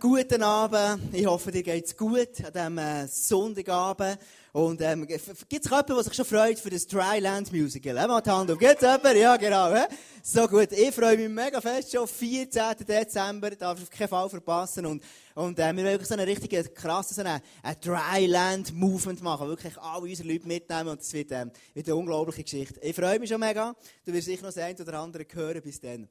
guten Abend. Ich hoffe, dir geht's gut an diesem äh, Sonntagabend. Und ähm, gibt es jemanden, der sich schon freut für das Dryland Musical? Äh, mal die Hand auf. Gibt es jemanden? Ja, genau. Äh? So gut. Ich freue mich mega fest schon. 14. Dezember. Darf ich auf keinen Fall verpassen. Und, und äh, wir wollen wirklich so einen richtigen, krassen, so einen, Dryland Movement machen. Wirklich alle unsere Leute mitnehmen. Und es wird, ähm, wird eine unglaubliche Geschichte. Ich freue mich schon mega. Du wirst sicher noch das eine oder andere hören bis dann.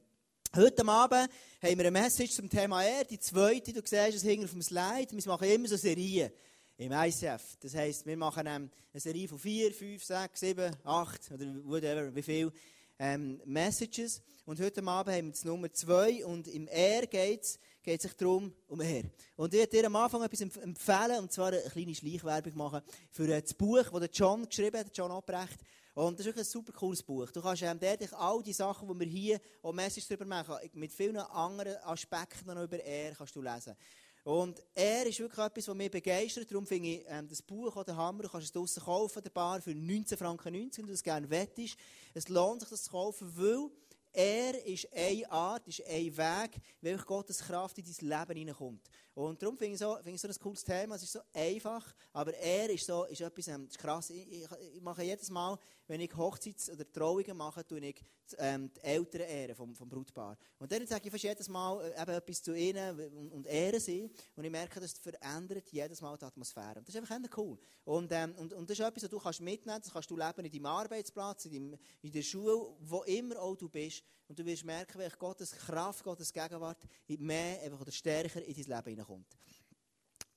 Heute Abend haben wir eine Message zum Thema R, die zweite, du siehst es hinten auf dem Slide. Wir machen immer so Serien im ICF. Das heisst, wir machen ähm, eine Serie von vier, fünf, sechs, sieben, acht oder whatever, wie viel ähm, Messages. Und heute Abend haben wir das Nummer zwei und im R geht es geht sich darum, um R. Und ich werde dir am Anfang etwas empfehlen, und zwar eine kleine Schleichwerbung machen für das Buch, das John geschrieben hat, John Abrecht. Und das ist wirklich ein super cooles Buch. Du kannst ähm, dort all die Sachen, die wir hier auch Message darüber machen, mit vielen anderen Aspekten noch über R kannst du lesen. Und er ist wirklich etwas, was mich begeistert. Darum finde ich ähm, das Buch oder Hammer, du kannst es draussen kaufen, der Bar, für 19 Franken 90, wenn du es gerne wettest. Es lohnt sich, das zu kaufen, weil er ist eine Art, ist ein Weg, welch Gottes Kraft in dein Leben hineinkommt. Und darum finde ich, so, finde ich so ein cooles Thema. Es ist so einfach, aber er ist so, ist etwas ähm, krass. Ich, ich, ich, mache jedes Mal, wenn ich Hochzeits- oder Trauungen mache, tue ich ähm, die Eltern ehren vom, vom Brutpaar. Und dann sage ich fast jedes Mal äh, eben etwas zu ihnen und, und ehren sie. Und ich merke, das verändert jedes Mal die Atmosphäre. Und das ist einfach cool. Und, ähm, und, und das ist etwas, was du kannst mitnehmen Das kannst du leben in deinem Arbeitsplatz, in, deinem, in der Schule, wo immer auch du bist. Und du wirst merken, welche Gottes Kraft, Gottes Gegenwart mehr oder stärker in dein Leben hineinkommt kommt.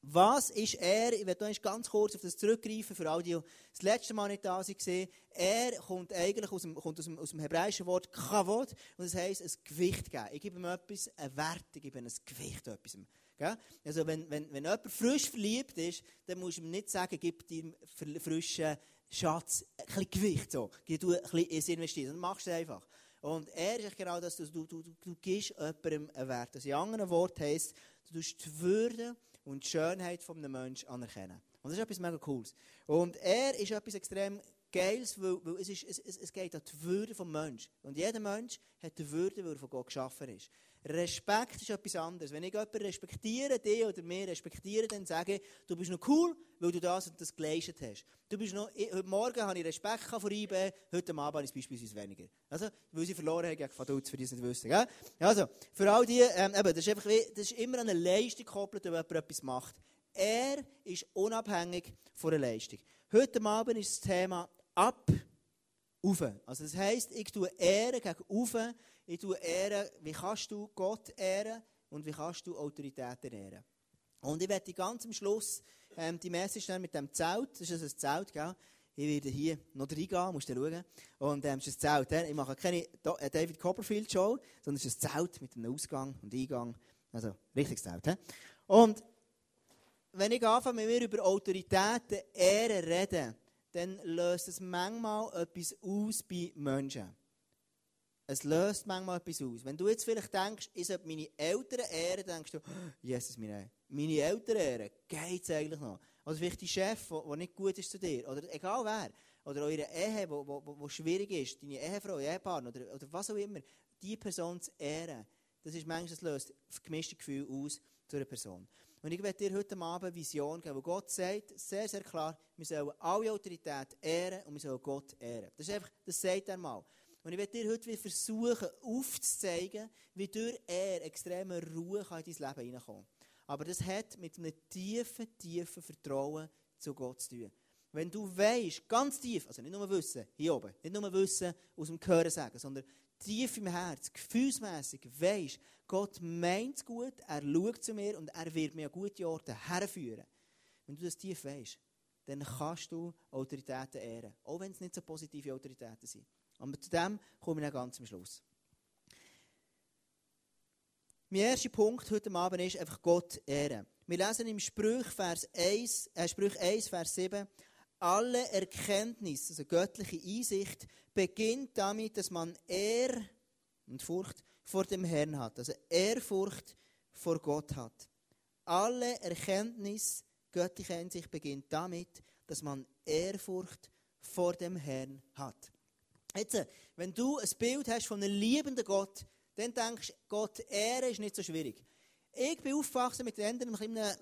Was ist er? Ich werde ganz kurz auf das zurückgreifen, für all die, das letzte Mal nicht da waren. Er kommt eigentlich aus dem, kommt aus dem, aus dem hebräischen Wort Kavod und das heisst, ein Gewicht geben. Ich gebe ihm etwas, einen Wert, ich gebe ihm ein Gewicht etwas. Also wenn, wenn, wenn jemand frisch verliebt ist, dann musst du ihm nicht sagen, gib dir frischen Schatz ein bisschen Gewicht. So. Du ein bisschen investieren. Dann machst du es einfach. Und er ist genau das, du, du, du, du gibst jemandem einen Wert. Das in anderen Worten heisst, Du tust die Würde und die Schönheit eines Menschen anerkennen. Und das ist etwas mega Cooles. Und er ist etwas extrem Geiles, weil, weil es, ist, es, es geht an die Würde des Menschen. Und jeder Mensch hat die Würde, weil er von Gott geschaffen ist. Respekt ist etwas anderes. Wenn ich jemanden respektiere, dich oder mir respektiere, dann sage ich, du bist noch cool, weil du das und das geleistet hast. Du bist noch, ich, heute Morgen habe ich Respekt vor IB, heute Abend habe ich es beispielsweise weniger. Also, weil sie verloren haben gegen Vaduz, für die es nicht wissen. Gell? Also, für all die, ähm, eben, das, ist einfach, das ist immer an eine Leistung gekoppelt, wenn jemand etwas macht. Er ist unabhängig von der Leistung. Heute Abend ist das Thema ab, auf. Also das heisst, ich tue Ehre gegen auf, ich tue Ehren, wie kannst du Gott ehren und wie kannst du Autoritäten ehren. Und ich werde ganz am Schluss ähm, die Message mit dem Zelt, das ist ein Zelt, gell? Ich werde hier noch reingehen, musst du schauen. Und ähm, es ist ein Zelt. Ich mache keine äh, David Copperfield Show, sondern es ist ein Zelt mit einem Ausgang und Eingang. Also, richtiges Zelt. He? Und wenn ich anfange, mit mir über Autoritäten, Ehren reden, dann löst es manchmal etwas aus bei Menschen. Es löst manchmal etwas aus. Wenn du jetzt vielleicht denkst, ich sollte meine Eltern ehren, denkst du, oh, Jesus, meine, meine Eltern ehren, geht es eigentlich noch? Oder vielleicht dein Chef, der nicht gut ist zu dir, oder egal wer, oder eure Ehe, die schwierig ist, deine Ehefrau, Ehepartner, oder, oder was auch immer, die Person zu ehren, das ist manchmal, das löst gemischte Gefühl aus zu einer Person. Und ich werde dir heute Abend Vision geben, wo Gott sagt, sehr, sehr klar, wir sollen alle Autorität ehren und wir sollen Gott ehren. Das ist einfach, das sagt er mal. Und ich werde dir heute versuchen, aufzuzeigen, wie durch er extreme Ruhe in dein Leben hineinkommen Aber das hat mit einem tiefen, tiefen Vertrauen zu Gott zu tun. Wenn du weißt, ganz tief, also nicht nur wissen, hier oben, nicht nur wissen, aus dem Hören sagen, sondern tief im Herz, gefühlsmässig, weißt, Gott meint es gut, er schaut zu mir und er wird mir an gute Orte herführen. Wenn du das tief weißt, dann kannst du Autoritäten ehren. Auch wenn es nicht so positive Autoritäten sind. Aber zu dem komme ich dann ganz am Schluss. Mein erster Punkt heute Abend ist einfach Gott ehren. Wir lesen im Sprüch, Vers 1, äh, Sprüch 1, Vers 7, alle Erkenntnis, also göttliche Einsicht, beginnt damit, dass man Ehr und Furcht vor dem Herrn hat. Also Ehrfurcht vor Gott hat. Alle Erkenntnis, göttliche Einsicht beginnt damit, dass man Ehrfurcht vor dem Herrn hat. Jetzt, wenn du ein Bild hast von einem liebenden Gott, dann denkst du, Gott Ehre ist nicht so schwierig. Ich bin aufgewachsen mit einem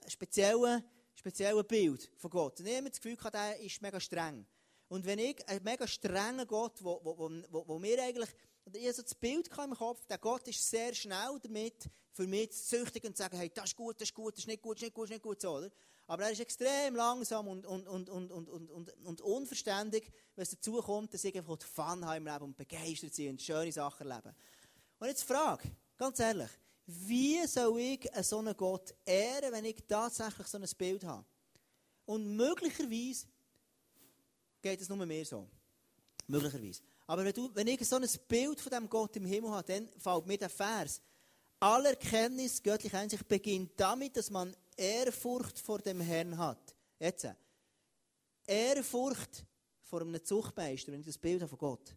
speziellen, speziellen Bild von Gott. Und ich habe das Gefühl, der ist mega streng. Und wenn ich einen mega strengen Gott, wo, wo, wo, wo mir eigentlich, ich habe so das Bild im Kopf, der Gott ist sehr schnell damit, für mich zu züchtigen und zu sagen, hey, das ist gut, das ist gut, das ist nicht gut, das ist nicht gut, das ist nicht gut, so, oder? Aber er ist extrem langsam und, und, und, und, und, und, und, und unverständig, wenn es dazu kommt, dass ich einfach Fun habe im Leben und begeistert sein und schöne Sachen erleben. Und jetzt Frage, ganz ehrlich, wie soll ich so einen Gott ehren, wenn ich tatsächlich so ein Bild habe? Und möglicherweise geht es nur mir so. Möglicherweise. Aber wenn, du, wenn ich so ein Bild von dem Gott im Himmel habe, dann fällt mir der Vers. Alle Erkenntnis göttlich Einsicht beginnt damit, dass man Ehrfurcht vor dem Herrn hat. Jetzt. Ehrfurcht vor einem Zuchtmeister, wenn ich das Bild habe von Gott.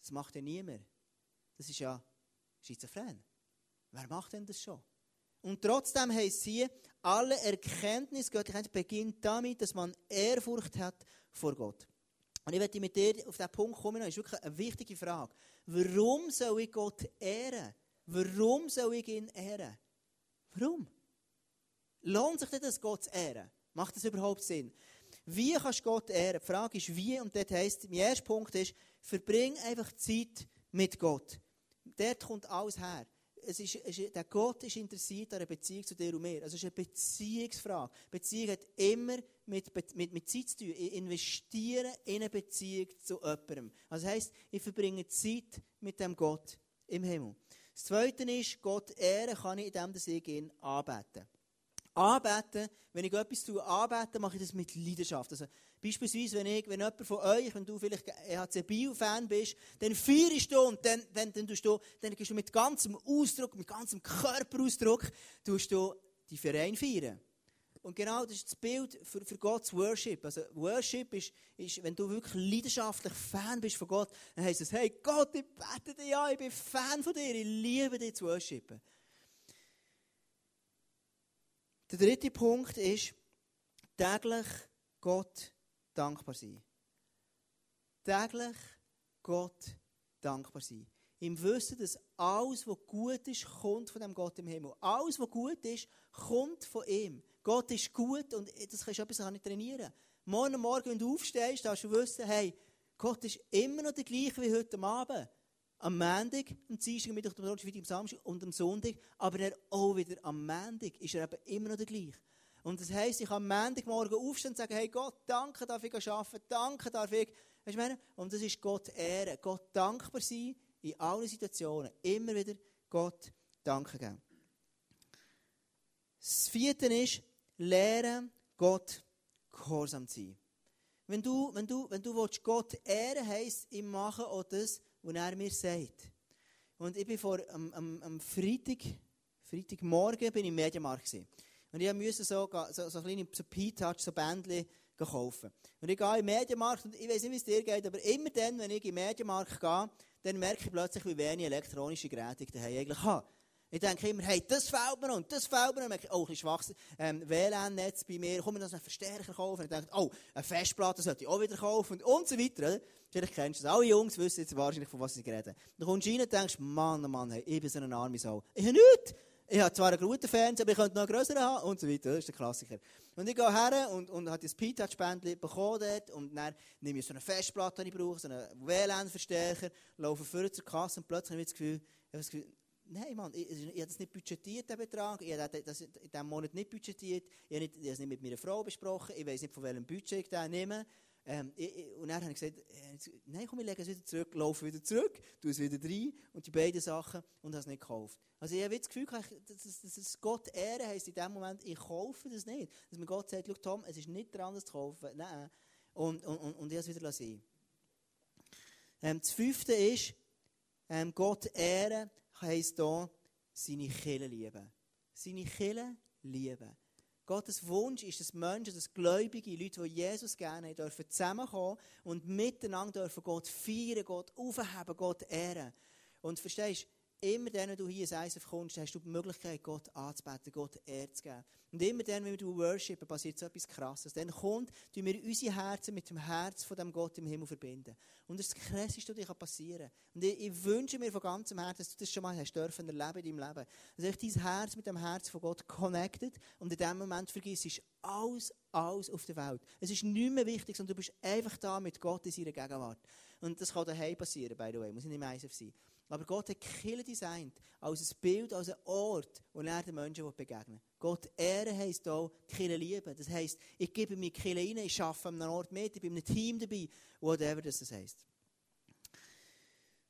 Das macht ja niemand. Das ist ja schizophren. Wer macht denn das schon? Und trotzdem heisst sie, alle Erkenntnis göttlich beginnt damit, dass man Ehrfurcht hat vor Gott. Und ich möchte mit dir auf diesen Punkt kommen, das ist wirklich eine wichtige Frage. Warum soll ich Gott ehren? Warum soll ich ihn ehren? Warum? Lohnt sich das, Gott zu ehren? Macht das überhaupt Sinn? Wie kannst du Gott ehren? Die Frage ist, wie? Und dort heisst, mein erster Punkt ist, verbring einfach Zeit mit Gott. Dort kommt alles her es ist, ist, der Gott ist interessiert an einer Beziehung zu dir und mir. Also es ist eine Beziehungsfrage. Beziehung hat immer mit, mit, mit Zeit zu tun. Ich investiere in eine Beziehung zu jemandem. Also das heisst, ich verbringe Zeit mit dem Gott im Himmel. Das Zweite ist, Gott ehren kann ich, indem ich ihn anbete. Anbeten, wenn ich etwas tue, anbeten, mache ich das mit Leidenschaft. Also, beispielsweise, wenn, ich, wenn jemand von euch, wenn du vielleicht EHC Bio-Fan bist, dann feierst du und dann, dann, dann, du, dann gehst du mit ganzem Ausdruck, mit ganzem Körperausdruck, tust du die Verein feiern. Und genau das ist das Bild für, für Gottes Worship. Also Worship ist, ist, wenn du wirklich leidenschaftlich Fan bist von Gott, dann heisst es, hey Gott, ich bete dir ja, ich bin Fan von dir, ich liebe dich zu worshipen. Der dritte Punkt ist, täglich Gott dankbar sein. Täglich Gott dankbar sein. Im Wissen, dass alles, was gut ist, kommt von dem Gott im Himmel. Alles, was gut ist, kommt von ihm. Gott ist gut und das kannst du etwas nicht trainieren. Morgen Morgen, wenn du aufstehst, darfst du wissen, hey, Gott ist immer noch der gleiche wie heute Abend am Montag, am Dienstag, am Mittwoch, am Donnerstag, am Samstag und am Sonntag, aber er auch wieder am Montag ist er eben immer noch der gleiche. Und das heisst, ich kann am Montagmorgen aufstehen und sagen, hey Gott, danke, darf ich arbeiten, danke, darf ich, weißt du? Und das ist Gott ehren, Gott dankbar sein in allen Situationen, immer wieder Gott danken geben. Das vierte ist, lernen, Gott gehorsam zu sein. Wenn du, wenn du, wenn du Gott ehren heisst, ich mache auch das, was er mir sagt. Und ich bin vor am, am, am Freitag, Freitagmorgen bin ich im Mediamarkt gewesen. Und ich musste so, so, so kleine so P-Touch, so Bändchen kaufen. Und ich gehe im Mediamarkt und ich weiß nicht, wie es dir geht, aber immer dann, wenn ich im Mediamarkt gehe, dann merke ich plötzlich, wie wenig elektronische Geräte ich daheim eigentlich habe. Ich denke immer, hey, das fällt mir noch und das fällt mir noch. Ich, oh, ein schwaches ähm, WLAN-Netz bei mir, komm, ich noch einen Verstärker kaufen. Und ich denke, oh, eine Festplatte sollte ich auch wieder kaufen und, und so weiter. Vielleicht kennst du das. Alle Jungs wissen jetzt wahrscheinlich, von was ich rede. Dann kommst du rein und denkst, Mann, oh Mann, hey, ich bin so eine arme Sau. Ich habe nichts. Ich habe zwar einen guten Fernseher, aber ich könnte noch einen größeren haben und so weiter. Das ist der Klassiker. Und ich gehe her und, und habe das P-Touch-Bändchen bekommen dort und dann nehme ich so eine Festplatte, die ich brauche, so einen WLAN-Verstärker, laufe vor zur Kasse und plötzlich habe ich das Gefühl, ich habe das Gefühl Nein, Mann, ich, ich, habe das nicht budgetiert, den Betrag. Ich habe das in diesem Monat nicht budgetiert. Ich habe, ich habe es nicht mit meiner Frau besprochen. Ich weiß nicht, von welchem Budget ich den nehme. Ähm, und habe ich gesagt, äh, nein, komm, ich lege es wieder zurück, laufe wieder zurück, tue es wieder rein und die beiden Sachen und habe es nicht gekauft. Also ich habe das Gefühl, dass, dass, dass Gott Ehre heisst in dem Moment, ich kaufe das nicht. Dass mir Gott sagt, Tom, es ist nicht dran, das zu kaufen. Nein. Und, und, und, und ich habe es wieder lassen. Ähm, das fünfte ist, ähm, Gott Ehre heisst hier, seine Kille lieben. Seine Kille lieben. Gottes Wunsch ist, dass Menschen, dass Gläubige, Leute, die Jesus gerne haben, dürfen zusammenkommen und miteinander dürfen Gott feiern, Gott aufheben, Gott ehren. Und verstehst du, immer dann, wenn du hier ins ISF kommst, hast du die Möglichkeit, Gott anzubeten, Gott Ehre zu geben. Und immer dann, wenn du worshipen, passiert so etwas Krasses. Dann kommt, tun wir unsere Herzen mit dem Herz von dem Gott im Himmel verbinden. Und das Krasseste, was dir passieren kann. Und ich, ich, wünsche mir von ganzem Herzen, dass du das schon mal hast dürfen erleben in deinem Leben. Dass dein Herz mit dem Herz von Gott connected und in dem Moment vergisst, ist alles, alles auf der Welt. Es ist nicht mehr wichtig, sondern du bist einfach da mit Gott in seiner Gegenwart. Und das kann daheim passieren, by the way. Muss nicht im ISF sein. Aber Gott hat Kirche designt als ein Bild, als ein Ort, wo er den Menschen begegnen will. Gott ehren heisst auch Kirche lieben. Das heisst, ich gebe mir Kirche rein, ich arbeite an einem Ort mit, ich bin in einem Team dabei, whatever das heisst.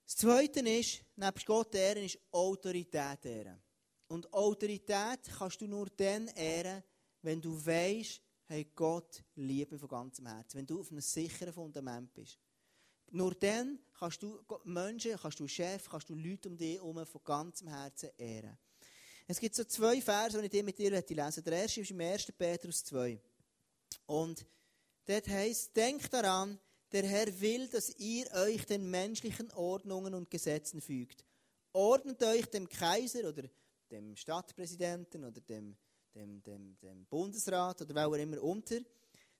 Das Zweite ist, nebst Gott ehren, ist Autorität ehren. Und Autorität kannst du nur dann ehren, wenn du weißt, hey, Gott liebe von ganzem Herzen. Wenn du auf einem sicheren Fundament bist. Nur dann kannst du Menschen, kannst du Chef, kannst du Leute um dich herum von ganzem Herzen ehren. Es gibt so zwei Verse, die ich mit dir lesen möchte. Der erste ist im 1. Petrus 2. Und dort heißt, denkt daran, der Herr will, dass ihr euch den menschlichen Ordnungen und Gesetzen fügt. Ordnet euch dem Kaiser oder dem Stadtpräsidenten oder dem, dem, dem, dem Bundesrat oder wer auch immer unter,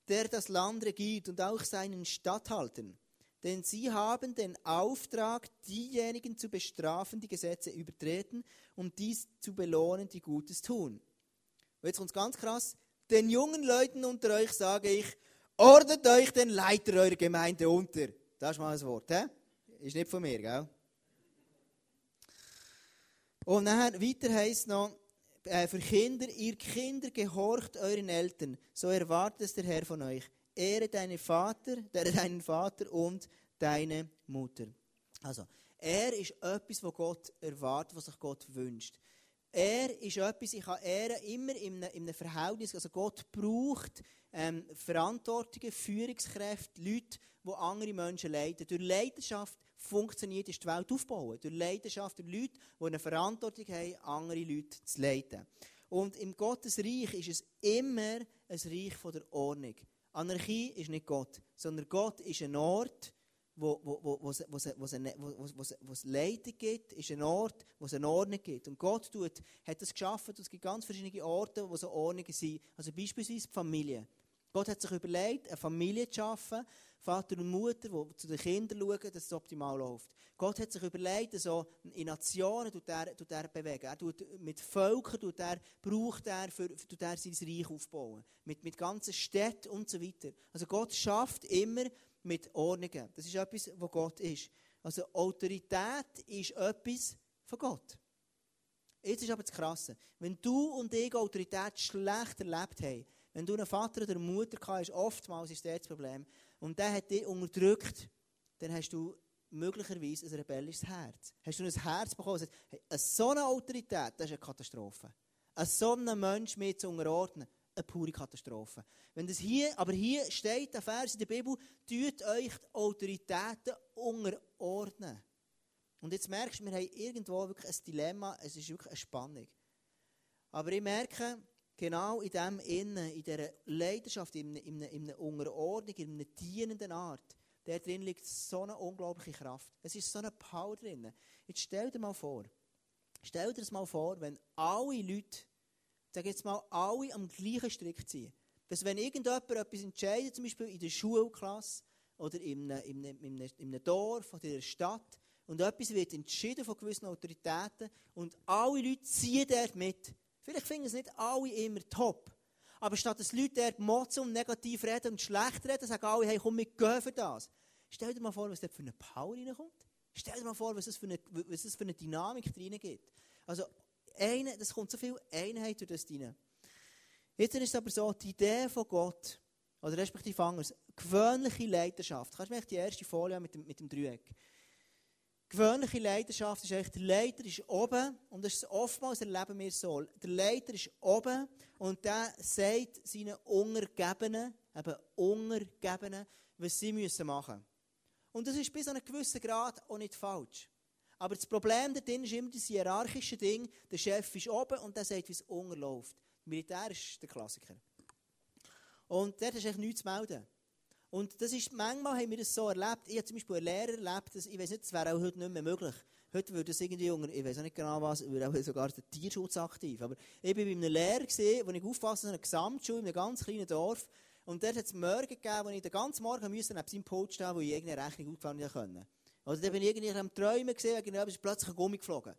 der das Land regiert und auch seinen Statthaltern denn sie haben den Auftrag, diejenigen zu bestrafen, die Gesetze übertreten und dies zu belohnen, die Gutes tun. Und jetzt kommt es ganz krass. Den jungen Leuten unter euch sage ich, ordnet euch den Leiter eurer Gemeinde unter. Das ist mal ein Wort, hä? Ist nicht von mir, gell? Und nachher, weiter heisst noch, äh, für Kinder, ihr Kinder gehorcht euren Eltern, so erwartet es der Herr von euch. Ehre deinen Vater, deinen Vater und deine Mutter. Also, er ist etwas, was Gott erwartet, was sich Gott wünscht. Er ist etwas, ich kann ehren, immer in einem, in einem Verhältnis. Also Gott braucht ähm, Verantwortungen, Führungskräfte, Leute, die andere Menschen leiten. Durch Leidenschaft funktioniert ist die Welt aufbauen. Durch Leidenschaft, durch Leute, die eine Verantwortung haben, andere Leute zu leiten. Und im Gottes Reich ist es immer ein Reich von der Ordnung. Anarchie ist nicht Gott, sondern Gott ist ein Ort, wo, es Leitung gibt, ist ein Ort, wo es eine Ordnung gibt. Und Gott tut, hat das geschaffen, es gibt ganz verschiedene Orte, wo so Ordnungen sind. Also beispielsweise die Familie. Gott hat sich überlegt, eine Familie zu schaffen, Vater und Mutter, die zu den Kindern schauen, dass es optimal läuft. Gott hat sich überlegt, so in Nationen tut er, tut er bewegen. Er tut mit Völkern tut er, braucht er, für, tut er sein Reich aufbauen. Mit, mit ganzen Städten und so weiter. Also Gott schafft immer mit Ordnungen. Das ist etwas, was Gott ist. Also Autorität ist etwas von Gott. Jetzt ist aber das Krasse. Wenn du und ich Autorität schlecht erlebt haben, wenn du einen Vater oder eine Mutter hast, oftmals ist das Problem, und der hat dich unterdrückt, dann hast du möglicherweise ein rebellisches Herz. Hast du ein Herz bekommen, das sagt, so eine Autorität, das ist eine Katastrophe. Ein so einen Mensch mir zu unterordnen, eine pure Katastrophe. Wenn das hier, aber hier steht der Vers in der Bibel, tut euch die Autoritäten unterordnen. Und jetzt merkst du, wir haben irgendwo wirklich ein Dilemma, es ist wirklich eine Spannung. Aber ich merke, genau in dem Innen, in dieser Leidenschaft, in in in einer Unterordnung, in einer dienenden Art, da drin liegt so eine unglaubliche Kraft. Es ist so eine Power drin. Jetzt stell dir mal vor, stell dir das mal vor, wenn alle Leute sage jetzt mal, alle am gleichen Strick ziehen. Dass wenn irgendjemand etwas entscheidet, zum Beispiel in der Schulklasse oder in einem, in einem, in einem Dorf oder in einer Stadt, und etwas wird entschieden von gewissen Autoritäten und alle Leute ziehen dort mit. Vielleicht finden es nicht alle immer top. Aber statt dass Leute dort motzen und negativ reden und schlecht reden, sagen alle, hey, komm, wir gehen für das. Stell dir mal vor, was dort für eine Power reinkommt. Stell dir mal vor, was es für eine, was es für eine Dynamik drin gibt. Also, eine, das kommt so viel Einheit durch das rein. Jetzt ist es aber so, die Idee von Gott, oder respektive anders, gewöhnliche Leidenschaft. Kannst du mir die erste Folie mit dem, mit dem Dreieck? Gewöhnliche Leidenschaft ist eigentlich, der Leiter ist oben, und das ist oftmals erleben wir so, der Leiter ist oben, und der sagt seinen Untergebenen, eben Untergebenen, was sie müssen machen müssen. Und das ist bis zu einem gewissen Grad auch nicht falsch. Aber das Problem darin ist immer das hierarchische Ding. Der Chef ist oben und der sagt, wie es unterläuft. Militär ist der Klassiker. Und dort ist eigentlich nichts zu melden. Und das ist, manchmal haben wir das so erlebt. Ich habe zum Beispiel einen Lehrer erlebt, dass, ich weiß nicht, das wäre auch heute nicht mehr möglich. Heute würde es irgendwie unter, ich weiß nicht genau was, würde auch sogar der Tierschutz aktiv. Aber ich war bei einem Lehrer, gewesen, wo ich aufpasse, in einer Gesamtschule, in einem ganz kleinen Dorf. Und dort hat es Morgen gegeben, wo ich den ganzen Morgen musste neben seinem Pult stehen, wo ich irgendeine Rechnung aufgefahren konnte. Also da bin ich irgendwie am Träumen gesehen, wegen ist plötzlich ein Gummi geflogen.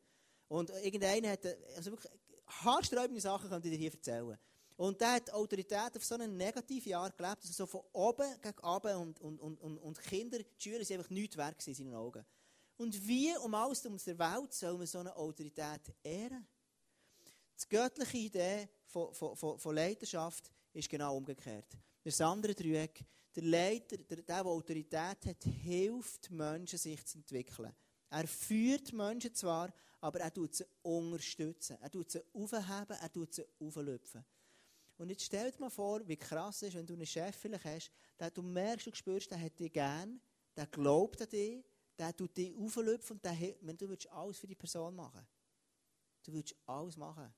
Und irgendeiner hat, also wirklich, haarsträubende Sachen könnte ich dir hier erzählen. Und der hat Autorität auf so einem negativen Jahr gelebt, also so von oben gegen oben und, und, und, und, Kinder, die Schüler sind einfach nichts wert in seinen Augen. Und wie um alles um der Welt soll man so eine Autorität ehren? Die göttliche Idee von, von, von, von Leiterschaft ist genau umgekehrt. Das andere Dreieck, der Leiter, der, der, der Autorität hat, hilft Menschen, sich zu entwickeln. Er führt Menschen zwar, aber er tut sie unterstützen. Er tut sie aufheben, er tut sie auflüpfen. Und jetzt stell dir mal vor, wie krass es ist, wenn du einen Chef vielleicht hast, der du merkst, du spürst, der hat dich gern, der glaubt an dich, der tut dich auflüpfen und der, wenn du willst alles für die Person machen. Du willst alles machen.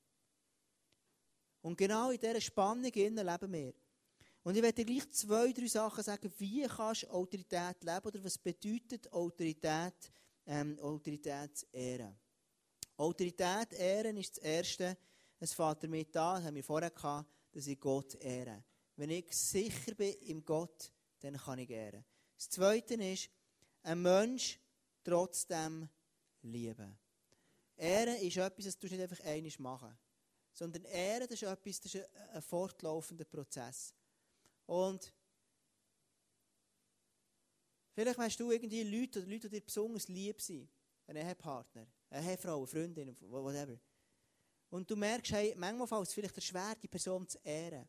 Und genau in dieser Spannung leben wir. Und ich werde dir gleich zwei, drei Sachen sagen, wie kannst du Autorität leben oder was bedeutet Autorität, ähm, Autorität ehren. Autorität ehren ist das Erste, es fährt damit an, das haben wir vorher gehabt, dass ich Gott ehre. Wenn ich sicher bin im Gott, dann kann ich ehren. Das Zweite ist, ein Mensch trotzdem lieben. Ehren ist etwas, das du nicht einfach einmal machen sondern Ehren ist etwas, das ist ein, ein fortlaufender Prozess. Und vielleicht weißt du irgendwie Leute oder Leute, die dir besonders lieb sind. Ein Ehepartner, eine Ehefrau, eine Freundin, whatever. Und du merkst, hey, manchmal fällt es vielleicht schwer, die Person zu ehren.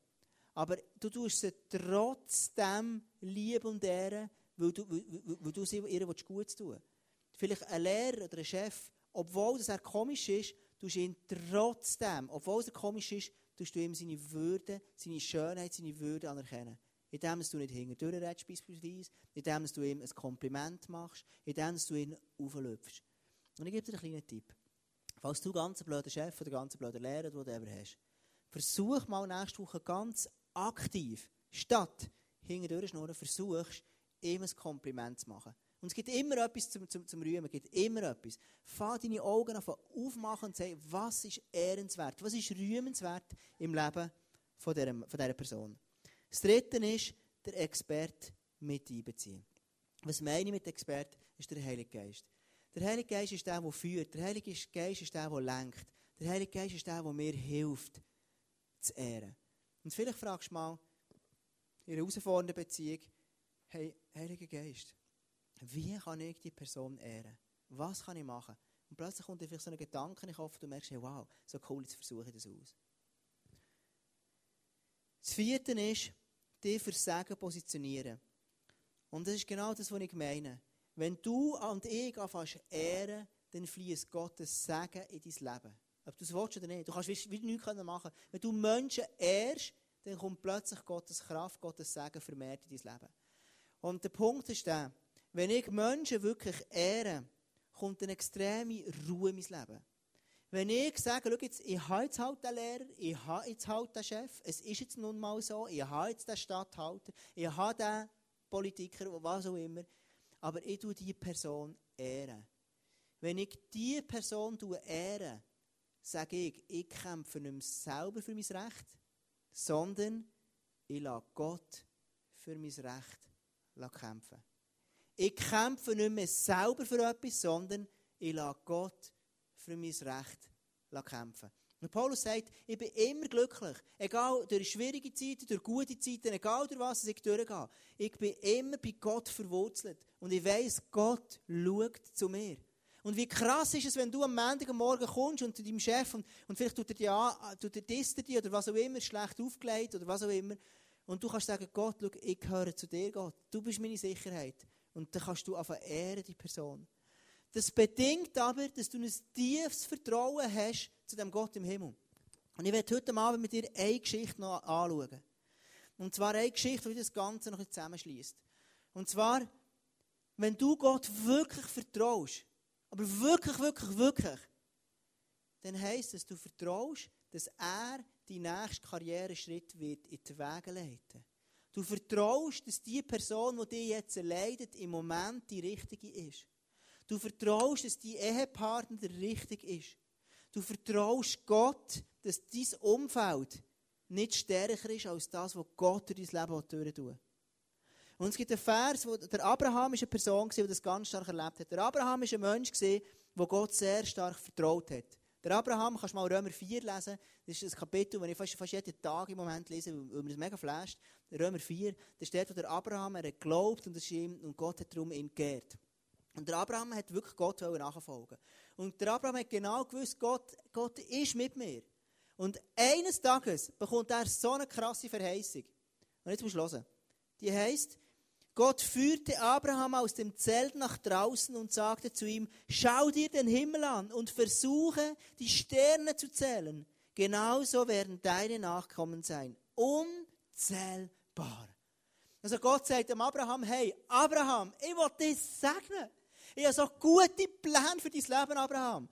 Aber du tust sie trotzdem lieb und ehren, weil du, weil, weil du ihr Gutes tun willst. Vielleicht ein Lehrer oder ein Chef, obwohl er komisch ist, tust ihn trotzdem, obwohl er komisch ist, tust du ihm seine Würde, seine Schönheit, seine Würde anerkennen. Indem du nicht hinterher redest, beispielsweise, indem du ihm ein Kompliment machst, indem du ihn auflöpfst. Und ich gebe dir einen kleinen Tipp. Falls du ganz blöder Chef oder ganz blöder Lehrer whatever hast, versuch mal nächste Woche ganz aktiv, statt hinterher schnurren, versuchst, ihm ein Kompliment zu machen. Und es gibt immer etwas zum, zum, zum Rühmen, es gibt immer etwas. Fang deine Augen auf aufmachen und sag, was ist ehrenswert, was ist rühmenswert im Leben von dieser, von dieser Person. Das Dritte ist, der Expert mit einbeziehen. Was meine ich mit Expert, ist der Heilige Geist. Der Heilige Geist ist der, der führt. Der Heilige Geist ist der, der lenkt. Der Heilige Geist ist der, der mir hilft, zu ehren. Und vielleicht fragst du mal, in einer herausfordernden Beziehung, hey, Heiliger Geist, wie kann ich die Person ehren? Was kann ich machen? Und plötzlich kommt dir vielleicht so ein Gedanke in den Kopf, du merkst, hey, wow, so cool, jetzt versuche ich das aus. Das vierte ist, dich für Sagen positionieren. Und das ist genau das, was ich meine. Wenn du und ich anfängst ehren, dann fließt Gottes Segen in dein Leben. Ob du es willst oder nicht. Du kannst wieder nichts machen. Wenn du Menschen ehrst, dann kommt plötzlich Gottes Kraft, Gottes Segen vermehrt in dein Leben. Und der Punkt ist der, wenn ich Menschen wirklich ehre, kommt eine extreme Ruhe in mein Leben. Wenn ich sage, schau jetzt, ich habe jetzt halt den Lehrer, ich habe jetzt halt den Chef, es ist jetzt nun mal so, ich habe jetzt den Stadthalter, ich habe den Politiker, was auch immer, aber ich tue diese Person ehren. Wenn ich diese Person ehre, sage ich, ich kämpfe nicht mehr selber für mein Recht, sondern ich lasse Gott für mein Recht kämpfen. Ich kämpfe nicht mehr selber für etwas, sondern ich lasse Gott für mein Recht kämpfen. Und Paulus sagt, ich bin immer glücklich. Egal durch schwierige Zeiten, durch gute Zeiten, egal durch was ich durchgehe. Ich bin immer bei Gott verwurzelt. Und ich weiss, Gott schaut zu mir. Und wie krass ist es, wenn du am Montag am Morgen kommst und zu deinem Chef und, und vielleicht tut er dir an, tut er oder was auch immer, schlecht aufgelegt oder was auch immer. Und du kannst sagen, Gott, schau, ich gehöre zu dir, Gott. Du bist meine Sicherheit. Und dann kannst du einfach ehren, die Person. Das bedingt aber, dass du ein tiefes Vertrauen hast zu dem Gott im Himmel. Und ich werde heute Abend mit dir eine Geschichte noch anschauen. Und zwar eine Geschichte, die das Ganze noch zusammenschließt. Und zwar, wenn du Gott wirklich vertraust, aber wirklich, wirklich, wirklich, dann heisst es, du vertraust, dass er die nächste Karriereschritt wird in die Wege leiten. Du vertraust, dass die Person, die dich jetzt erleidet, im Moment die richtige ist. Du vertraust, dass dein Ehepartner richtig ist. Du vertraust Gott, dass dein Umfeld nicht stärker ist als das, was Gott durch dein Leben durchtun Und es gibt einen Vers, wo der Abraham ist eine Person war, die das ganz stark erlebt hat. Der Abraham ist ein Mensch, der Gott sehr stark vertraut hat. Der Abraham, kannst du mal Römer 4 lesen, das ist ein Kapitel, das ich fast, fast jeden Tag im Moment lese, weil mir das mega flasht. Römer 4, da steht, wo der Abraham, er hat geglaubt und, ihm, und Gott hat darum ihn geehrt. Und der Abraham hat wirklich Gott nachfolgen Und der Abraham hat genau gewusst, Gott, Gott ist mit mir. Und eines Tages bekommt er so eine krasse Verheißung. Und jetzt musst du hören. Die heißt, Gott führte Abraham aus dem Zelt nach draußen und sagte zu ihm, schau dir den Himmel an und versuche, die Sterne zu zählen. Genauso werden deine Nachkommen sein. Unzählbar. Also Gott sagt dem Abraham, hey, Abraham, ich will dich segnen. Ich habe so gute Pläne für dein Leben, Abraham.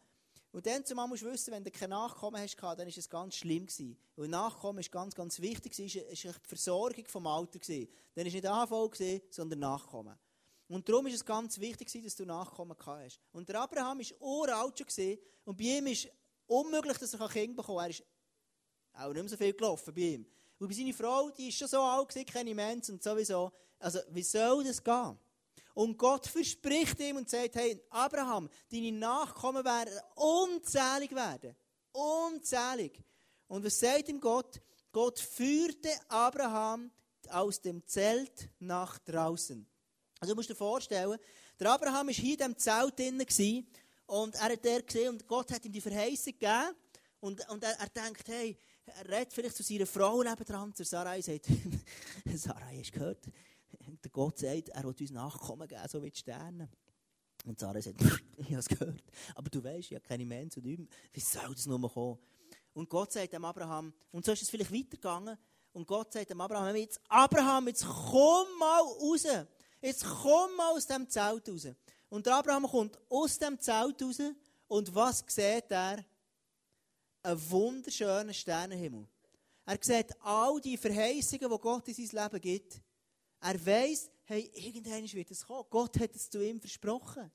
Und dann zumal musst du wissen, wenn du keine Nachkommen hast, dann war es ganz schlimm. Gewesen. Weil Nachkommen ist ganz, ganz wichtig, es war die Versorgung vom Alter. Gewesen. Dann war nicht Anfall, sondern Nachkommen. Und darum ist es ganz wichtig, dass du Nachkommen hast. Und der Abraham war uralt schon und bei ihm ist es unmöglich, dass er ein Kind bekommen. Er ist auch nicht mehr so viel gelaufen bei ihm. Und bei seiner Frau, die ist schon so alt, keine Mensch und sowieso. Also, wie soll das gehen? Und Gott verspricht ihm und sagt, hey, Abraham, deine Nachkommen werden unzählig werden. Unzählig. Und was sagt ihm Gott? Gott führte Abraham aus dem Zelt nach draußen. Also du musst dir vorstellen, der Abraham war hier in diesem Zelt drin und er hat der gesehen und Gott hat ihm die Verheißung gegeben und, und er, er denkt, hey, er redet vielleicht zu seiner Frau nebendran, zu Sarai, sagt, Sarai, hast du gehört? Der Gott sagt, er wird uns Nachkommen geben, so wie die Sterne. Und Sarah sagt, ich habe es gehört. Aber du weißt, ich habe keine Menschen und üben. Wie soll das nur kommen? Und Gott sagt dem Abraham, und so ist es vielleicht weitergegangen, und Gott sagt dem Abraham, jetzt, Abraham, jetzt komm mal raus. Jetzt komm mal aus dem Zelt raus. Und der Abraham kommt aus dem Zelt raus, und was sieht er? Einen wunderschönen Sternenhimmel. Er sieht all die Verheißungen, die Gott in sein Leben gibt. Er weiß, hey, irgendwann wird es kommen. Gott hat es zu ihm versprochen.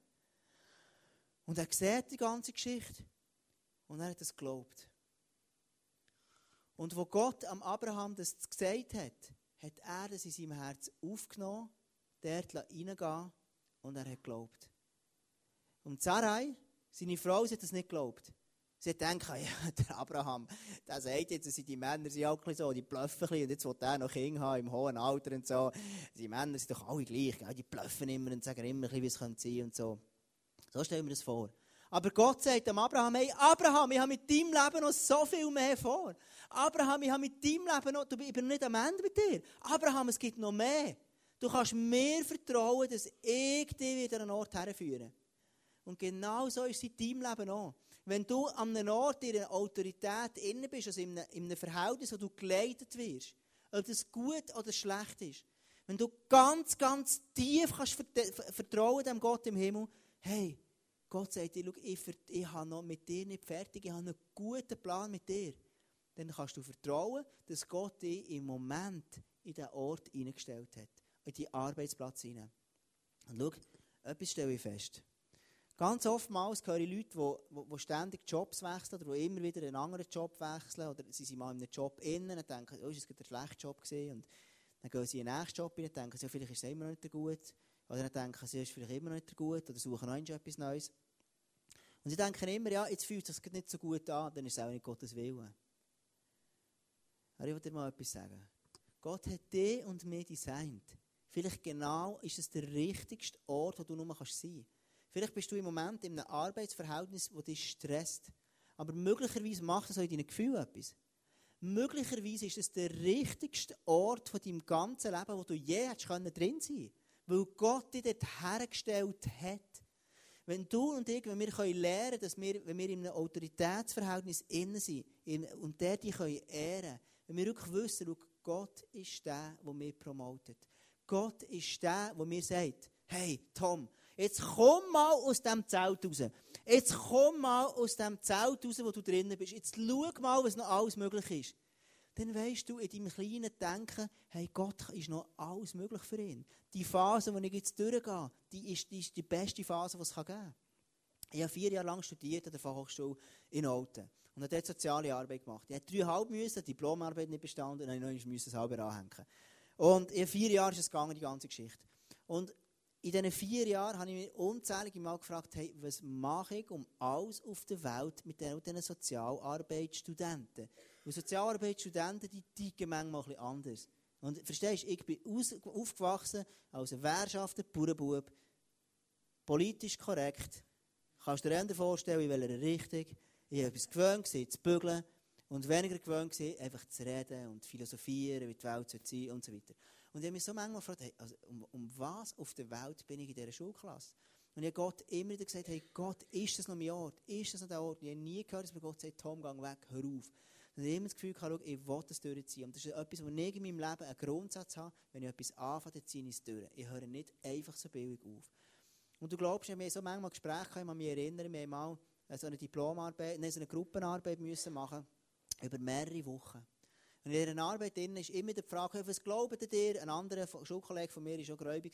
Und er sieht die ganze Geschichte. Und er hat es geglaubt. Und wo Gott am Abraham das gesagt hat, hat er das in seinem Herz aufgenommen, dort reingehen und er hat geglaubt. Und Sarai, seine Frau, sie hat das nicht geglaubt. Sie denken, ja, der Abraham, der sagt jetzt, dass die Männer sind auch so, die bluffen ein und jetzt will er noch Kinder haben, im hohen Alter und so. Die Männer sind doch alle gleich, die bluffen immer und sagen immer, wie es sein könnte und so. So stellen wir das vor. Aber Gott sagt dem Abraham, hey, Abraham, ich habe mit deinem Leben noch so viel mehr vor. Abraham, ich habe mit deinem Leben noch, ich bin nicht am Ende mit dir. Abraham, es gibt noch mehr. Du kannst mir vertrauen, dass ich dich wieder an einen Ort herführe. Und genau so ist es in deinem Leben auch. Wenn du an einem Ort in einer Autorität inne bist, also in einem, in einem Verhältnis, wo du geleitet wirst, ob das gut oder schlecht ist, wenn du ganz, ganz tief kannst vertrauen dem Gott im Himmel, hey, Gott sagt dir, ich, ich habe noch mit dir nicht fertig, ich habe einen guten Plan mit dir. Dann kannst du vertrauen, dass Gott dich im Moment in diesen Ort hineingestellt hat. In die Arbeitsplatz hinein. Und schau, etwas stelle ich fest. Ganz oftmals höre ich Leute, die, ständig Jobs wechseln oder die immer wieder einen anderen Job wechseln oder sie sind mal in einem Job innen und denken, oh, ist das ein schlechter Job gewesen und dann gehen sie in den nächsten Job rein und denken, ja, vielleicht ist es immer noch nicht gut oder dann denken sie, es ist vielleicht immer noch nicht gut oder suchen noch etwas Neues. Und sie denken immer, ja, jetzt fühlt es sich nicht so gut an, dann ist es auch nicht Gottes Wille. Aber ich will dir mal etwas sagen. Gott hat dich und mich designt. Vielleicht genau ist es der richtigste Ort, wo du nur sein kannst. Vielleicht bist du im Moment in einem Arbeitsverhältnis, das dich stresst. Aber möglicherweise macht das auch in deinen Gefühlen etwas. Möglicherweise ist es der richtigste Ort von deinem ganzen Leben, wo du je hättest drin sein Weil Gott dich dort hergestellt hat. Wenn du und ich, wenn wir lernen können, dass wir, wenn wir in einem Autoritätsverhältnis innen sind und der ehren können, wenn wir wirklich wissen, Gott ist der, der mich promotet. Gott ist der, der mir sagt, hey Tom, Jetzt komm mal aus dem Zelt raus. Jetzt komm mal aus dem Zelt raus, wo du drinnen bist. Jetzt schau mal, was noch alles möglich ist. dann weißt du in deinem kleinen Denken, hey, Gott ist noch alles möglich für ihn. Die Phase, die ich jetzt durchgehe, die ist die, ist die beste Phase, die es geben kann. Ich habe vier Jahre lang studiert an der Fachhochschule in Olten und habe dort soziale Arbeit gemacht. Ich musste dreieinhalb müssen, Diplomarbeit nicht bestanden und dann musste ich selber anhängen. Und in vier Jahren ist es gegangen, die ganze Geschichte. Und in diesen vier Jahren habe ich mich unzählige Mal gefragt, hey, was mache ich um alles auf der Welt mit diesen Sozialarbeitsstudenten? Weil Sozialarbeitsstudenten, die ticken manchmal ein bisschen anders. Und verstehst du, ich bin aus, aufgewachsen als ein Wehrschafter, Bauernbub, politisch korrekt. Kannst du dir eher vorstellen, in welcher Richtung. Ich habe etwas gewöhnt, zu bügeln. Und weniger gewöhnt, einfach zu reden und philosophieren, wie die Welt sein und so weiter. Und ich habe mich so manchmal gefragt, hey, also um, um, was auf der Welt bin ich in dieser Schulklasse? Und ich habe Gott immer wieder gesagt, hey Gott, ist das noch mein Ort? Ist das noch der Ort? ich habe nie gehört, dass mir Gott sagt, Tom, geh weg, hör auf. Und ich habe immer das Gefühl, gehabt, ich will das durchziehen. Und das ist etwas, wo ich in meinem Leben einen Grundsatz habe, wenn ich etwas anfange, dann ziehe ich es durch. Ich höre nicht einfach so billig auf. Und du glaubst, wir haben so manchmal Gespräche, ich mich erinnern, wir haben mal so eine Diplomarbeit, nein, so eine Gruppenarbeit müssen machen, über mehrere Wochen. Und in dieser Arbeit drin ist immer die Frage, was glaubt ihr? Ein anderer Schulkollege von mir war schon gräubig.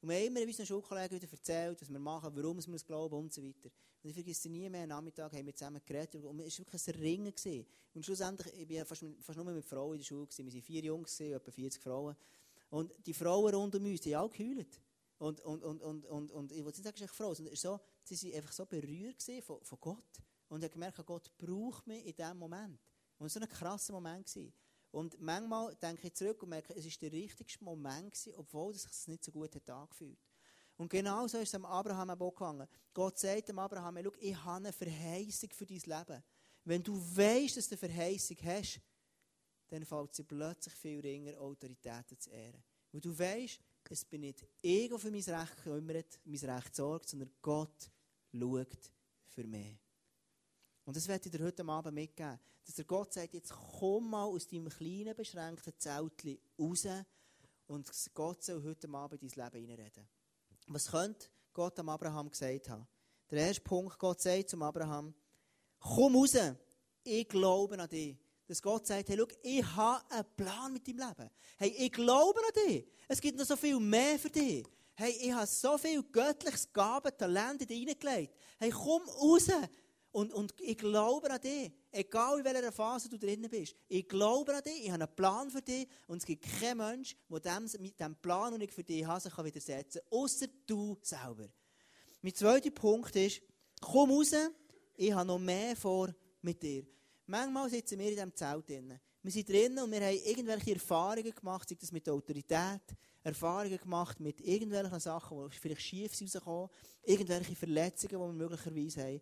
Und wir haben immer unseren Schulkollegen wieder erzählt, was wir machen, warum wir es glauben und so weiter. Und ich vergesse nie mehr, am Nachmittag haben wir zusammen geredet und es war wirklich ein Ringen. Gewesen. Und schlussendlich, ich war fast, fast nur mit Frauen in der Schule, gewesen. wir waren vier Jungs, gewesen, etwa 40 Frauen. Und die Frauen rund um uns, die haben auch geheult. Und, und, und, und, und, und ich wollte nicht sagen, ist Frau, sondern so, sie waren einfach so berührt von, von Gott. Und ich habe gemerkt, Gott braucht mich in diesem Moment. Und so ein krasser Moment gewesen. Und manchmal denke ich zurück und merke, es war der richtigste Moment gewesen, obwohl es sich nicht so gut hat angefühlt. Und genau so ist es am Abraham auch gegangen. Gott sagt dem Abraham, schau, ich habe eine Verheißung für dein Leben. Wenn du weißt, dass du eine Verheißung hast, dann fällt es plötzlich viel ringer, Autoritäten zu ehren. Weil du weißt, es bin nicht ich, der für mein Recht kümmert, mein Recht sorgt, sondern Gott schaut für mich. Und das werde ich dir heute Abend mitgeben. Dass der Gott sagt, jetzt komm mal aus deinem kleinen, beschränkten Zeltchen raus und Gott soll heute Abend in dein Leben hineinreden. Was könnte Gott am Abraham gesagt haben? Der erste Punkt, Gott sagt zum Abraham, komm raus, ich glaube an dich. Dass Gott sagt, hey, schau, ich habe einen Plan mit deinem Leben. Hey, ich glaube an dich. Es gibt noch so viel mehr für dich. Hey, ich habe so viel göttliches Gaben, Talent in dich hineingelegt. Hey, komm raus. Und, und ich glaube an dich. Egal in welcher Phase du drin bist. Ich glaube an dich. Ich habe einen Plan für dich. Und es gibt keinen Mensch, der dem, mit dem Plan, den ich für dich habe, sich widersetzen kann. Außer du selber. Mein zweiter Punkt ist, komm raus. Ich habe noch mehr vor mit dir. Manchmal sitzen wir in diesem Zelt drin. Wir sind drinnen und wir haben irgendwelche Erfahrungen gemacht, sei das mit der Autorität, Erfahrungen gemacht mit irgendwelchen Sachen, die vielleicht schief rauskommen, irgendwelche Verletzungen, die wir möglicherweise haben.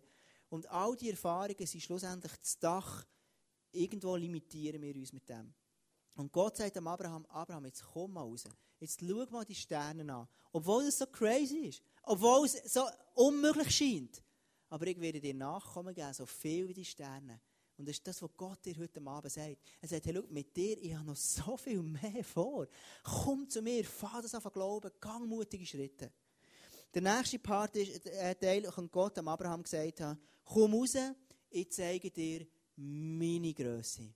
Und all die Erfahrungen sind schlussendlich das Dach. Irgendwo limitieren wir uns mit dem. Und Gott sagt dem Abraham, Abraham, jetzt komm mal raus. Jetzt schau mal die Sterne an. Obwohl es so crazy ist. Obwohl es so unmöglich scheint. Aber ich werde dir Nachkommen geben, so viel wie die Sterne. Und das ist das, was Gott dir heute Abend sagt. Er sagt, hey, schau, mit dir, ich habe noch so viel mehr vor. Komm zu mir, fahr das auf Glauben, gang mutige Schritte. Der nächste Part ist, der äh, Teil, Gott am Abraham gesagt haben, komm raus, ich zeige dir meine Größe.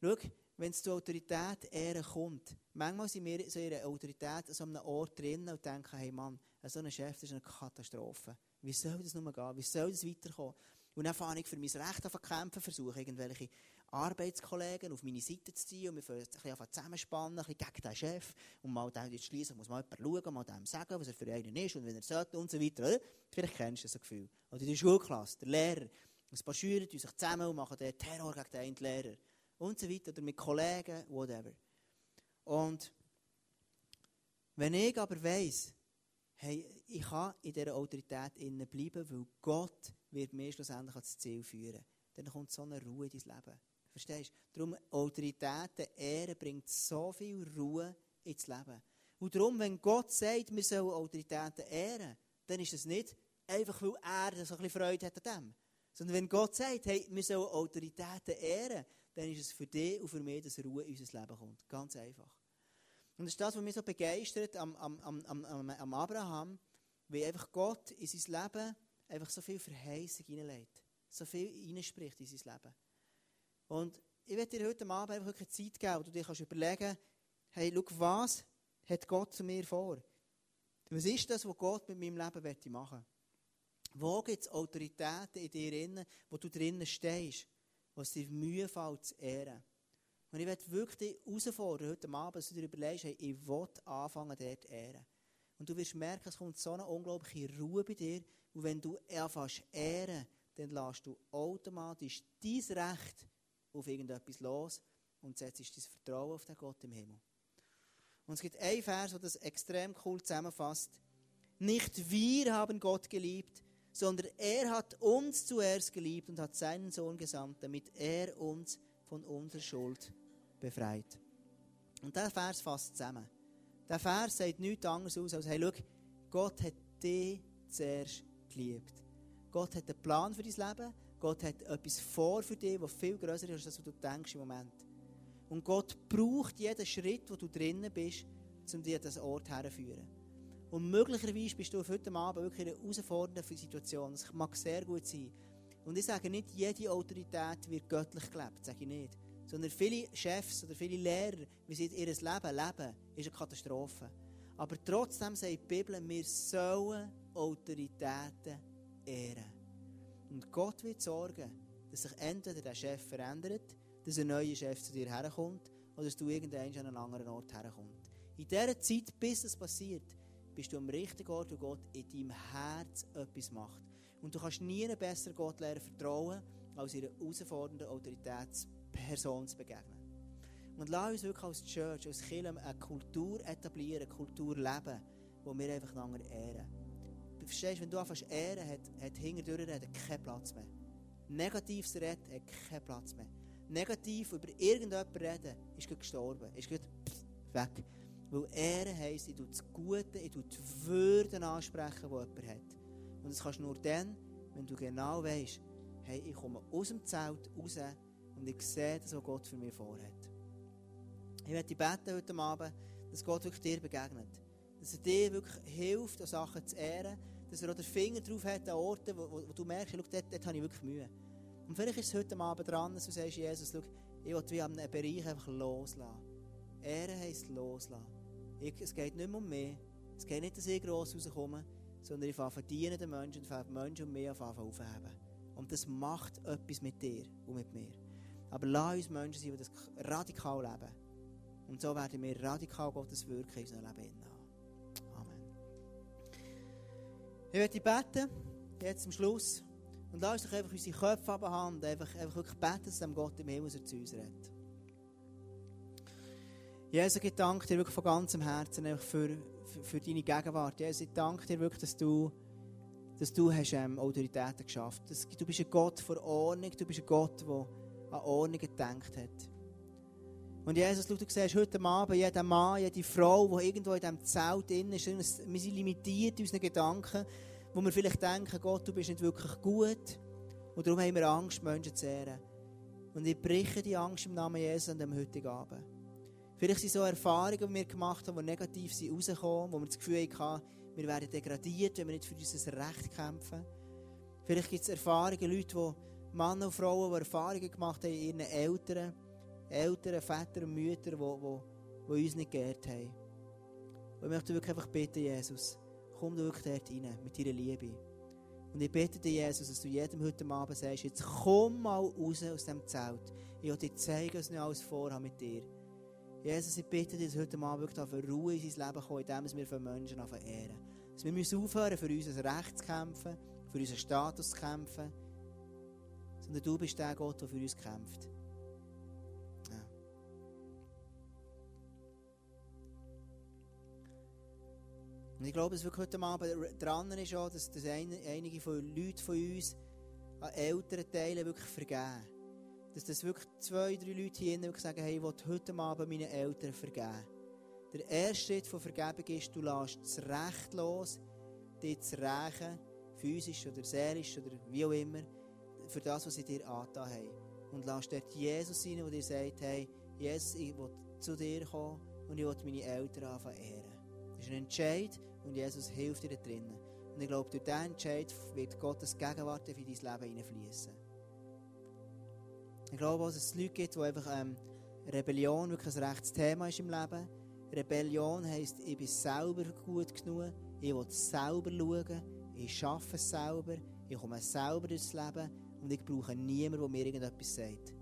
Schau, wenn es zur Autorität Ehre kommt, manchmal sind wir so einer Autorität an so einem Ort drin und denken, hey Mann, so ein Chef ist eine Katastrophe. Wie soll das nur gehen? Wie soll das weiterkommen? Und dann fange ich für mein Recht auf kämpfen, versuche irgendwelche Arbeitskollegen auf meine Seite zu ziehen und wir fangen ein bisschen zusammenspannen, ein bisschen gegen den Chef und mal dann jetzt schließlich muss mal jemand schauen, mal dem sagen, was er für einen ist und wenn er sollte und so weiter. Oder? Vielleicht kennst du das Gefühl. Oder in der Schulklasse, der Lehrer, ein paar Schüler tun sich zusammen und machen den Terror gegen den einen Lehrer und so weiter. Oder mit Kollegen, whatever. Und wenn ich aber weiss, hey, ich kann in dieser Autorität innen bleiben, weil Gott wird mich schlussendlich ans Ziel führen. Dann kommt so eine Ruhe in dein Leben. Verstehst du? Darum, Autoritäten, Ehre bringt so viel Ruhe ins Leben. Und darum, wenn Gott sagt, wir sollen Autoritäten ehren, dann ist es nicht einfach, weil er so ein bisschen Freude hat an dem. Sondern wenn Gott sagt, hey, wir sollen Autoritäten ehren, dann ist es für dich und für mich, dass Ruhe in unser Leben kommt. Ganz einfach. Und das ist das, was mich so begeistert am, am, am, am Abraham, wie einfach Gott in sein Leben einfach so viel Verheißung hineinlegt. So viel hineinspricht in sein Leben. Und ich werde dir heute Abend einfach wirklich Zeit geben, wo du dir kannst überlegen hey, schau, was hat Gott zu mir vor? Was ist das, was Gott mit meinem Leben machen möchte? Wo gibt es Autoritäten in dir drin, wo du drinnen stehst, was dir Mühe fällt zu ehren? Und ich werde wirklich dich herausfordern, heute Abend, dass du dir überlegst, hey, ich will anfangen, dort zu ehren. Und du wirst merken, es kommt so eine unglaubliche Ruhe bei dir. Und wenn du anfängst ehren, dann lässt du automatisch dein Recht auf irgendetwas los und setzt dein Vertrauen auf den Gott im Himmel. Und es gibt einen Vers, der das extrem cool zusammenfasst. Nicht wir haben Gott geliebt, sondern er hat uns zuerst geliebt und hat seinen Sohn gesandt, damit er uns von unserer Schuld befreit. Und der Vers fasst zusammen. Der Vers sagt nichts anderes aus, als, hey, schau, Gott hat dich zuerst geliebt. Gott hat einen Plan für dein Leben. Gott hat etwas vor für dich, was viel größer ist, als du denkst im Moment. Und Gott braucht jeden Schritt, wo du drinnen bist, um dir an diesen Ort herzuführen. Und möglicherweise bist du heute Abend wirklich in einer herausfordernden Situation. Das mag sehr gut sein. Und ich sage nicht, jede Autorität wird göttlich gelebt, sage ich nicht. Sondern viele Chefs oder viele Lehrer, wie sie ihr Leben leben, ist eine Katastrophe. Aber trotzdem sagt die Bibel, wir sollen Autoritäten ehren. Und Gott wird sorgen, dass sich entweder der Chef verändert, dass ein neuer Chef zu dir herkommt oder dass du irgendwann an einen anderen Ort herkommst. In dieser Zeit, bis das passiert, bist du am richtigen Ort, wo Gott in deinem Herz etwas macht. Und du kannst nie einen besseren Gott lernen vertrauen, als einer herausfordernden Autoritätsperson zu begegnen. Und lass uns wirklich als Church, als Kirche eine Kultur etablieren, eine Kultur leben, wo wir einfach einander ehren. Du verstehst, wenn du anfängst ehren, hat, hat hinterdurch reden keinen Platz mehr. Negatives Reden hat keinen Platz mehr. Negativ über irgendjemanden reden, ist gestorben, ist weg. Weil Ehren heisst, ich tue das Gute, ich tue die Würden ansprechen, die jemand hat. Und das kannst du nur dann, wenn du genau weißt, hey, ich komme aus dem Zelt raus und ich sehe das, was Gott für mich vorhat. Ich werde beten heute Abend, dass Gott wirklich dir begegnet. Dass er dir wirklich hilft, an Sachen zu ehren. Dass er auch den Finger drauf hat an Orten, wo, wo, wo du merkst, schau, dort, dort habe ich wirklich Mühe. Und vielleicht ist es heute Abend dran, dass du sagst, Jesus, schau, ich will wie an einem Bereich einfach loslassen. Ehren heisst loslassen. Ich, es geht nicht mehr um mich. Es geht nicht, dass ich gross rauskomme, sondern ich fange verdienen den Menschen und fange Menschen um mich aufheben. Und das macht etwas mit dir und mit mir. Aber lass uns Menschen sein, die das radikal leben. Und so werden wir radikal Gottes Wirken in unserem Leben haben. Ich werde beten, jetzt zum Schluss. Und lass doch einfach unsere Köpfe abhanden einfach, einfach wirklich beten, dass dem Gott im Himmel zu uns redet. Jesus, ich danke dir wirklich von ganzem Herzen für, für, für deine Gegenwart. Jesus, ich danke dir wirklich, dass du, dass du hast, ähm, Autoritäten geschafft hast. Du bist ein Gott vor Ordnung, du bist ein Gott, der an Ordnung gedacht hat. Und Jesus, du siehst heute Abend jeden Mann, jede Frau, die irgendwo in diesem Zelt drin ist, wir sind limitiert in unseren Gedanken, wo wir vielleicht denken, Gott, du bist nicht wirklich gut. Und darum haben wir Angst, Menschen zu ehren. Und ich breche die Angst im Namen Jesus an dem heutigen Abend. Vielleicht sind so Erfahrungen, die wir gemacht haben, die negativ sind, rausgekommen, wo wir das Gefühl hatten, wir werden degradiert, wenn wir nicht für unser Recht kämpfen. Vielleicht gibt es Erfahrungen, Leute, die Männer und Frauen, die Erfahrungen gemacht haben in ihren Eltern, Eltern, Väter Mütter, die, die, die uns nicht geehrt haben. Und ich möchte wirklich einfach bitten, Jesus, komm du wirklich dort rein, mit deiner Liebe. Und ich bitte dich, Jesus, dass du jedem heute Abend sagst, jetzt komm mal raus aus diesem Zelt. Ich will dir zeigen, was ich alles vorhabe mit dir. Jesus, ich bitte dich, dass heute Abend wirklich auf Ruhe in sein Leben kommt, indem wir für Menschen ehren. Dass wir müssen aufhören, für unser Recht zu kämpfen, für unseren Status zu kämpfen. Sondern du bist der Gott, der für uns kämpft. Und ich glaube, dass wirklich heute Abend dran ist, auch, dass, dass einige von Leuten von uns an älteren Teilen wirklich vergeben dass das wirklich zwei, drei Leute hier wirklich sagen, hey, ich will heute Abend meinen Eltern vergeben. Der erste Schritt von Vergebung ist, du lässt das Recht los, dich zu rächen, physisch oder seelisch oder wie auch immer, für das, was sie dir angetan haben. Und lass dort Jesus rein, der dir sagt, hey, Jesus, ich will zu dir kommen und ich will meine Eltern ehren. Das ist ein Entscheid und Jesus hilft dir da drinnen. Und ich glaube, durch diesen Entscheid wird Gottes Gegenwart in dein Leben hineinfließen. Ich glaube auch, dass es Leute gibt, die einfach ähm, Rebellion wirklich ein rechtes Thema ist im Leben. Rebellion heisst, ich bin selber gut genug, ich will selber schauen, ich arbeite selber, ich komme selber durchs Leben und ich brauche niemanden, der mir irgendetwas sagt.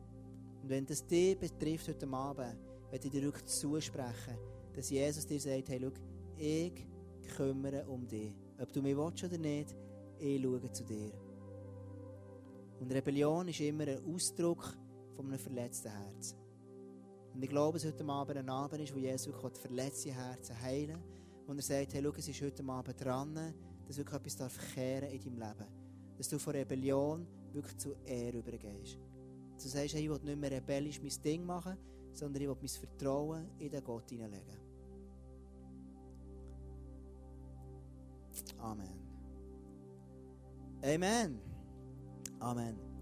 Und wenn das dich betrifft heute Abend, werde ich dir wirklich zusprechen, dass Jesus dir sagt, hey, schau, ich kümmere um dich. Ob du mich willst oder nicht, ich schaue zu dir. Und Rebellion ist immer ein Ausdruck von einem verletzten Herzen. Und ich glaube, dass heute Abend ein Abend ist, wo Jesus wirklich verletzte Herzen heilen Und er sagt, hey, schau, es ist heute Abend dran, dass wirklich etwas darf kehren in deinem Leben. Dass du von Rebellion wirklich zu Ehre übergehst. Dass du sagst, hey, ich will nicht mehr rebellisch mein Ding machen, sondern ich will mein Vertrauen in den Gott hineinlegen. Amen. Amen. Amen.